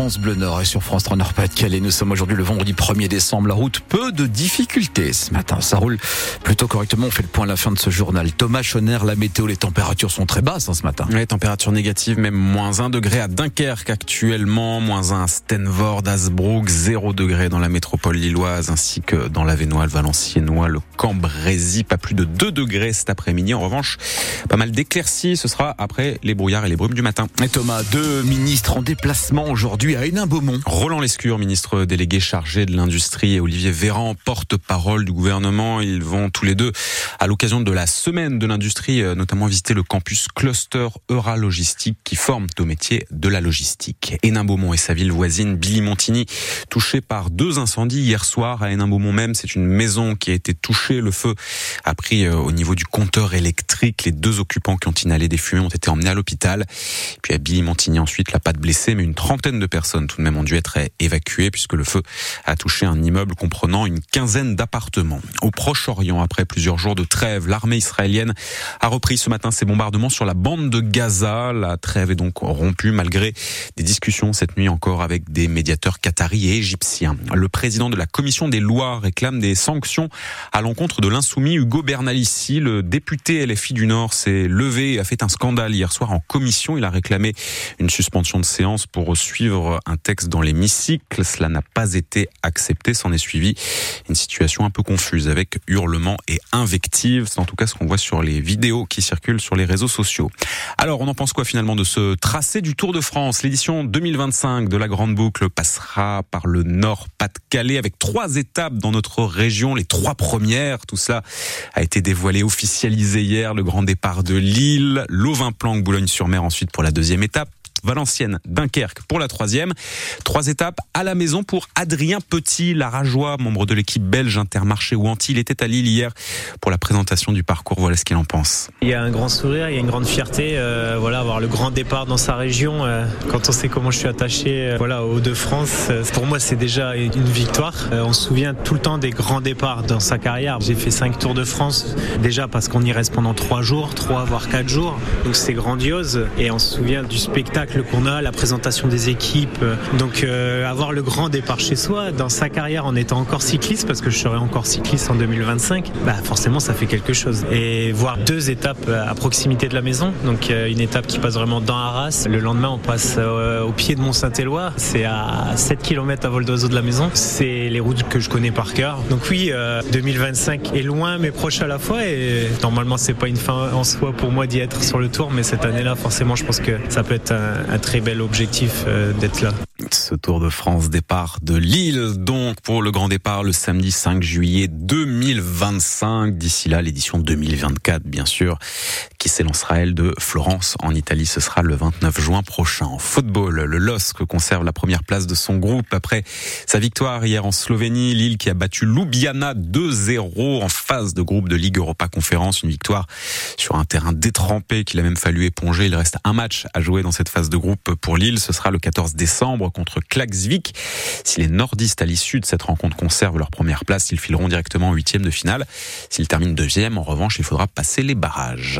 France Bleu Nord et sur France 3 Nord-Pas-de-Calais. Nous sommes aujourd'hui le vendredi 1er décembre. La route, peu de difficultés ce matin. Ça roule plutôt correctement. On fait le point à la fin de ce journal. Thomas Schoner, la météo, les températures sont très basses hein, ce matin. Les températures négatives, même moins 1 degré à Dunkerque actuellement, moins 1 à Stenvord, Asbrook, 0 degré dans la métropole lilloise ainsi que dans la Vénois, le Valenciennois, le Cambrésis. Pas plus de 2 degrés cet après-midi. En revanche, pas mal d'éclaircies. Ce sera après les brouillards et les brumes du matin. Et Thomas, deux ministres en déplacement aujourd'hui à Hénin-Beaumont. Roland Lescure, ministre délégué chargé de l'industrie, et Olivier Véran, porte-parole du gouvernement. Ils vont tous les deux, à l'occasion de la semaine de l'industrie, euh, notamment visiter le campus Cluster Eura Logistique qui forme au métier de la logistique. Hénin-Beaumont et sa ville voisine, Billy-Montigny, touchée par deux incendies hier soir à Hénin-Beaumont même. C'est une maison qui a été touchée. Le feu a pris euh, au niveau du compteur électrique. Les deux occupants qui ont inhalé des fumées ont été emmenés à l'hôpital. Puis à Billy-Montigny ensuite, la pas de blessés, mais une trentaine de personnes tout de même ont dû être évacuées puisque le feu a touché un immeuble comprenant une quinzaine d'appartements. Au Proche-Orient, après plusieurs jours de trêve, l'armée israélienne a repris ce matin ses bombardements sur la bande de Gaza. La trêve est donc rompue malgré des discussions cette nuit encore avec des médiateurs qataris et égyptiens. Le président de la commission des lois réclame des sanctions à l'encontre de l'insoumis Hugo Bernalici. Le député LFI du Nord s'est levé et a fait un scandale hier soir en commission. Il a réclamé une suspension de séance pour suivre un texte dans l'hémicycle. Cela n'a pas été accepté. S'en est suivi une situation un peu confuse avec hurlements et invectives. C'est en tout cas ce qu'on voit sur les vidéos qui circulent sur les réseaux sociaux. Alors, on en pense quoi finalement de ce tracé du Tour de France? L'édition 2025 de la Grande Boucle passera par le Nord Pas-de-Calais avec trois étapes dans notre région, les trois premières. Tout cela a été dévoilé, officialisé hier. Le grand départ de Lille, Lovin-Planck, Boulogne-sur-Mer ensuite pour la deuxième étape. Valenciennes, Dunkerque pour la troisième. Trois étapes à la maison pour Adrien Petit, la rajoie, membre de l'équipe belge Intermarché ou Anti. Il était à Lille hier pour la présentation du parcours. Voilà ce qu'il en pense. Il y a un grand sourire, il y a une grande fierté. Euh, voilà, avoir le grand départ dans sa région. Euh, quand on sait comment je suis attaché, euh, voilà, aux Hauts-de-France, euh, pour moi c'est déjà une victoire. On se souvient tout le temps des grands départs dans sa carrière. J'ai fait cinq Tours de France déjà parce qu'on y reste pendant trois jours, trois voire quatre jours. Donc c'est grandiose et on se souvient du spectacle qu'on a, la présentation des équipes. Donc euh, avoir le grand départ chez soi dans sa carrière en étant encore cycliste, parce que je serai encore cycliste en 2025, bah forcément ça fait quelque chose. Et voir deux étapes à proximité de la maison, donc euh, une étape qui passe vraiment dans Arras. Le lendemain on passe euh, au pied de Mont-Saint-Éloi, c'est à 7 km à vol d'oiseau de la maison. C'est les routes que je connais par cœur. Donc oui, euh, 2025 est loin mais proche à la fois et normalement c'est pas une fin en soi pour moi d'y être sur le tour, mais cette année-là forcément je pense que ça peut être un, un très bel objectif euh, d'être là. Ce Tour de France départ de Lille, donc pour le grand départ le samedi 5 juillet 2025. D'ici là, l'édition 2024, bien sûr, qui s'élancera elle de Florence en Italie. Ce sera le 29 juin prochain. En football, le LOSC conserve la première place de son groupe après sa victoire hier en Slovénie. Lille qui a battu Ljubljana 2-0 en phase de groupe de Ligue Europa Conférence. Une victoire sur un terrain détrempé qu'il a même fallu éponger. Il reste un match à jouer dans cette phase de groupe pour Lille. Ce sera le 14 décembre contre Klaksvik. Si les nordistes à l'issue de cette rencontre conservent leur première place, ils fileront directement en huitième de finale. S'ils terminent deuxième, en revanche, il faudra passer les barrages.